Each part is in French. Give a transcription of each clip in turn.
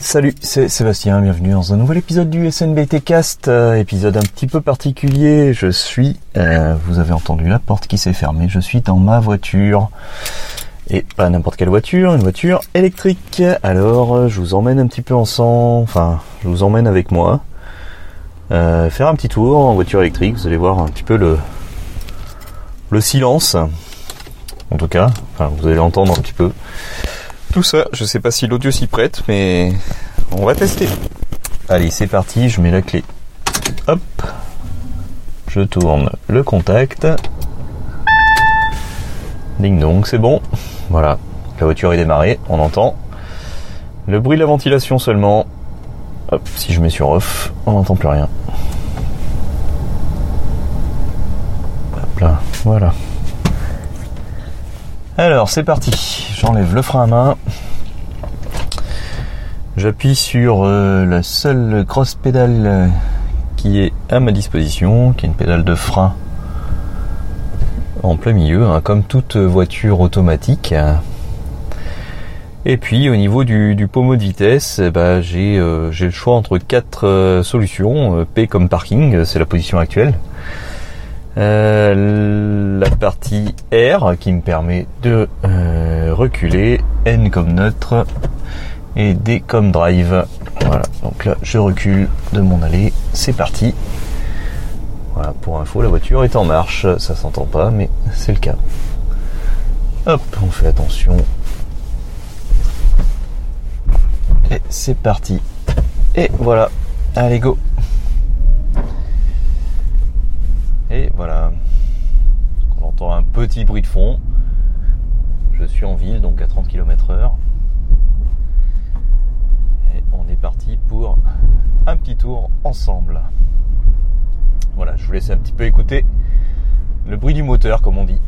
Salut, c'est Sébastien, bienvenue dans un nouvel épisode du SNBT Cast, euh, épisode un petit peu particulier. Je suis, euh, vous avez entendu la porte qui s'est fermée, je suis dans ma voiture. Et pas n'importe quelle voiture, une voiture électrique. Alors, euh, je vous emmène un petit peu ensemble, enfin, je vous emmène avec moi. faire un petit tour en voiture électrique, vous allez voir un petit peu le, le silence. En tout cas, enfin, vous allez entendre un petit peu ça. Je sais pas si l'audio s'y prête, mais on va tester. Allez, c'est parti, je mets la clé. Hop. Je tourne le contact. Ding dong, c'est bon. Voilà. La voiture est démarrée, on entend. Le bruit de la ventilation seulement. Hop, si je mets sur off, on n'entend plus rien. Là, voilà. Alors c'est parti, j'enlève le frein à main. J'appuie sur euh, la seule cross pédale euh, qui est à ma disposition, qui est une pédale de frein en plein milieu, hein, comme toute voiture automatique. Et puis au niveau du, pommeau de vitesse, eh ben, euh, j'ai le choix entre quatre solutions. P comme parking, c'est la position actuelle. La partie R qui me permet de reculer, N comme neutre et D comme drive. Voilà, donc là je recule de mon allée, c'est parti. Voilà, pour info, la voiture est en marche, ça s'entend pas, mais c'est le cas. Hop, on fait attention. Et c'est parti. Et voilà, allez go. Et voilà, on entend un petit bruit de fond. Je suis en ville, donc à 30 km heure. Et on est parti pour un petit tour ensemble. Voilà, je vous laisse un petit peu écouter le bruit du moteur, comme on dit.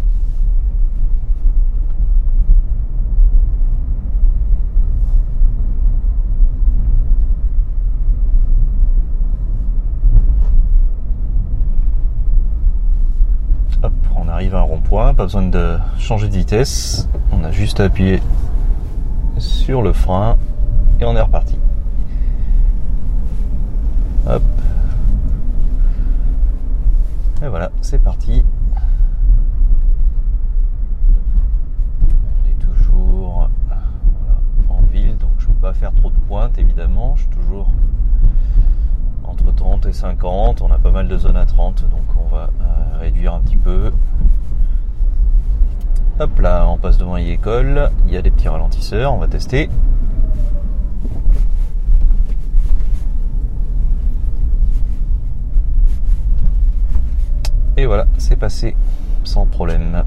arrive à un rond-point, pas besoin de changer de vitesse. On a juste à appuyer sur le frein et on est reparti. Hop. Et voilà, c'est parti. On est toujours en ville, donc je ne peux pas faire trop de pointes évidemment. Je suis toujours entre 30 et 50. On a pas mal de zones à 30, donc on va euh, réduire un petit peu. Hop là, on passe devant école. Il y a des petits ralentisseurs, on va tester. Et voilà, c'est passé sans problème.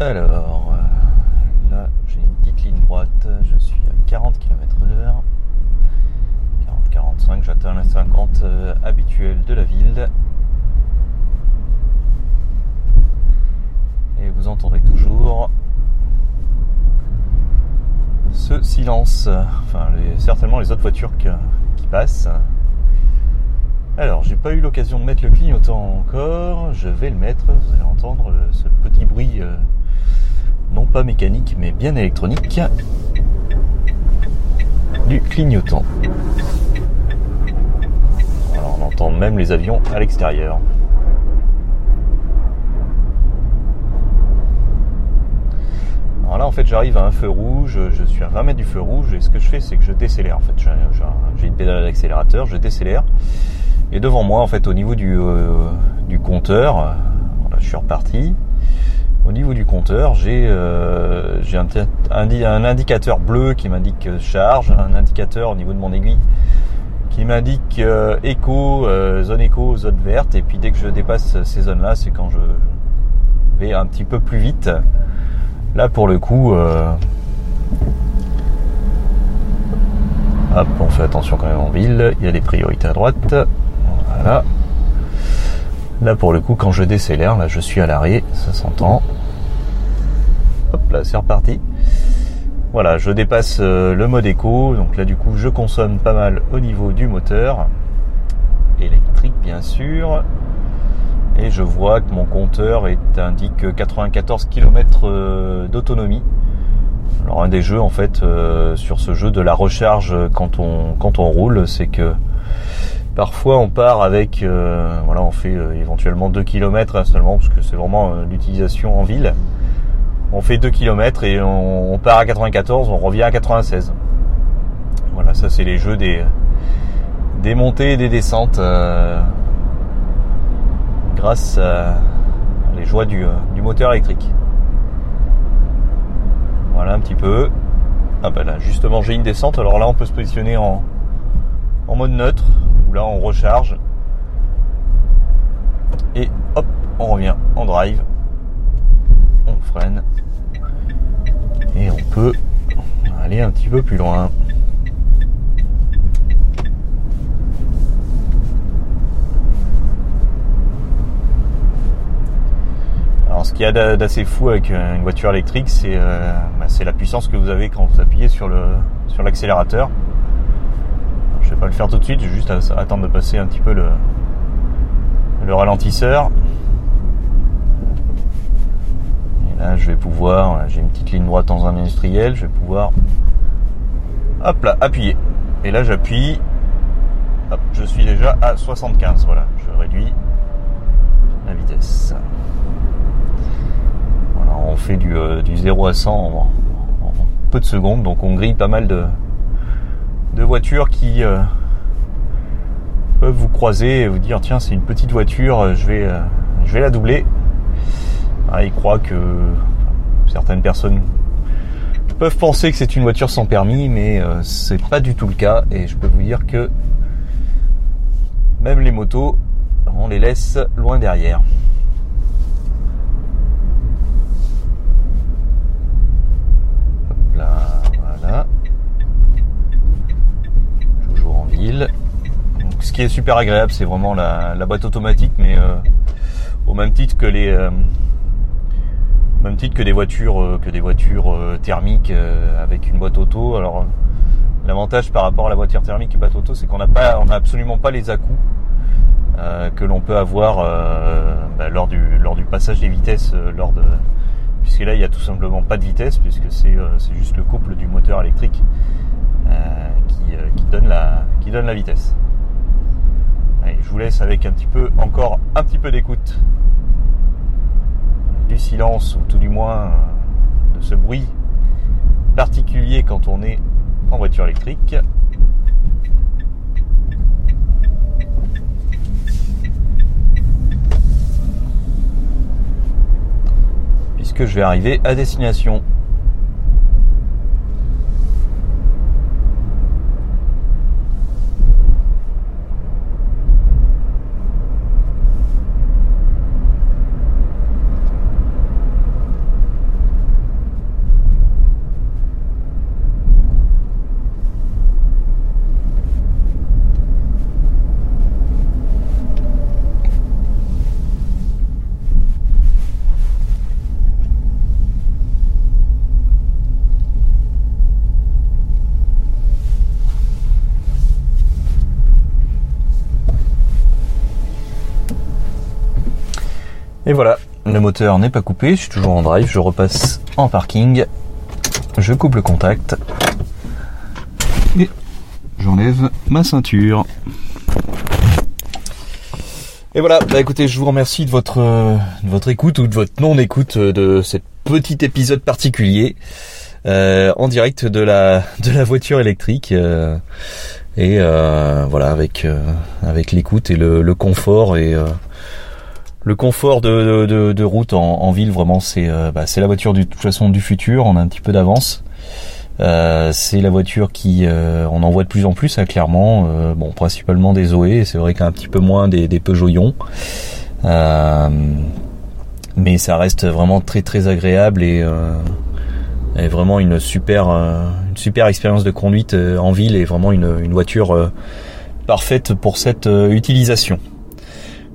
Alors, euh, là j'ai une petite ligne droite, je suis à 40 km heure. 40-45, j'atteins la 50 euh, habituelle de la ville. et vous entendrez toujours ce silence, enfin certainement les autres voitures qui, passent. Alors, j'ai pas eu l'occasion de mettre le clignotant encore, je vais le mettre, vous allez entendre ce petit bruit euh, non pas mécanique mais bien électronique du clignotant. Alors, on entend même les avions à l'extérieur. Là, en fait, j'arrive à un feu rouge, je suis à 20 mètres du feu rouge, et ce que je fais, c'est que je décélère. En fait, j'ai une pédale d'accélérateur, je décélère. Et devant moi, en fait, au niveau du, euh, du compteur, je suis reparti. Au niveau du compteur, j'ai euh, un, indicateur bleu qui m'indique charge, un indicateur au niveau de mon aiguille qui m'indique euh, écho, zone écho, zone verte. Et puis dès que je dépasse ces zones-là, c'est quand je vais un petit peu plus vite. Là, pour le coup, euh, hop, on fait attention quand même en ville. Il y a des priorités à droite. Voilà. Là, pour le coup, quand je décélère, là, je suis à l'arrêt, ça s'entend. Hop, là, c'est reparti. Voilà, je dépasse euh, le mode éco, donc là, du coup, je consomme pas mal au niveau du moteur électrique, bien sûr et je vois que mon compteur est, indique 94 km euh, d'autonomie. Alors un des jeux en fait sur ce jeu de la recharge quand on quand on roule, c'est que parfois on part avec voilà on fait éventuellement 2 km seulement parce que c'est vraiment l'utilisation en ville. On fait 2 km et on, part à 94, on revient à 96. Voilà, ça c'est les jeux des des montées et des descentes euh, grâce à les joies du, euh, du, moteur électrique. Voilà un petit peu. Ah bah là justement j'ai une descente, alors là on peut se positionner en, en mode neutre, où là on recharge. Et hop, on revient en drive. On freine. Et on peut aller un petit peu plus loin. Alors ce y a d'assez fou avec une voiture électrique, euh, bah, c'est la puissance que vous avez quand vous appuyez sur sur l'accélérateur. Je vais pas le faire tout de suite, je vais juste attendre de passer un petit peu le, le ralentisseur. Et là, je vais pouvoir, j'ai une petite ligne droite dans un industriel, je vais pouvoir, hop là, appuyer. Et là, j'appuie, je suis déjà à 75. Voilà, je réduis la vitesse fait du, 0 euh, à 100 en, peu de secondes, donc on grille pas mal de, voitures qui euh, peuvent vous croiser et vous dire tiens c'est une petite voiture, euh, je vais, je vais la doubler. Ah, ils croient que certaines personnes peuvent penser que c'est une voiture sans permis, mais c'est pas du tout le cas. Et je peux vous dire que même les motos, on les laisse loin derrière. voilà. Toujours en ville. Ce qui est super agréable, c'est vraiment la, boîte automatique, mais euh, au même titre que les, euh, même titre que des voitures, euh, que des voitures thermiques avec une boîte auto. Alors, l'avantage par rapport à la voiture thermique et boîte auto, c'est qu'on n'a pas, on n'a absolument pas les à-coups que l'on peut avoir bah, lors du lors du passage des vitesses lors de puisque là il n'y a tout simplement pas de vitesse puisque c'est juste le couple du moteur électrique qui, donne la, qui donne la vitesse. Je vous laisse avec un petit peu encore un petit peu d'écoute du silence ou tout du moins de ce bruit particulier quand on est en voiture électrique. que je vais arriver à destination. Et voilà, le moteur n'est pas coupé, je suis toujours en drive, je repasse en parking, je coupe le contact et j'enlève ma ceinture. Et voilà, bah écoutez, je vous remercie de votre, écoute ou de votre non-écoute de cet petit épisode particulier euh, en direct de la, voiture électrique. Euh, et euh, voilà, avec, avec l'écoute et le, le confort et le confort de, route en, ville, vraiment, c'est euh, bah, la voiture de toute façon du futur. On a un petit peu d'avance. Euh, c'est la voiture qui, euh, on en voit de plus en plus, hein, clairement. bon, principalement des Zoé. C'est vrai qu'un petit peu moins des, des Ion. mais ça reste vraiment très très agréable et, et vraiment une super une super expérience de conduite en ville et vraiment une, une voiture parfaite pour cette utilisation.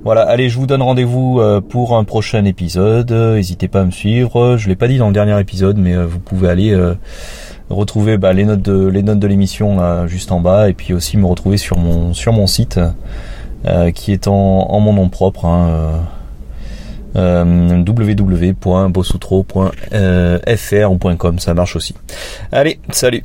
Voilà, allez, je vous donne rendez-vous euh, pour un prochain épisode. N'hésitez pas à me suivre. Je l'ai pas dit dans le dernier épisode, mais euh, vous pouvez aller euh, retrouver bah, les notes de les notes de l'émission juste en bas, et puis aussi me retrouver sur mon sur mon site qui est en, mon nom propre. Hein, euh, ou .com, ça marche aussi. Allez, salut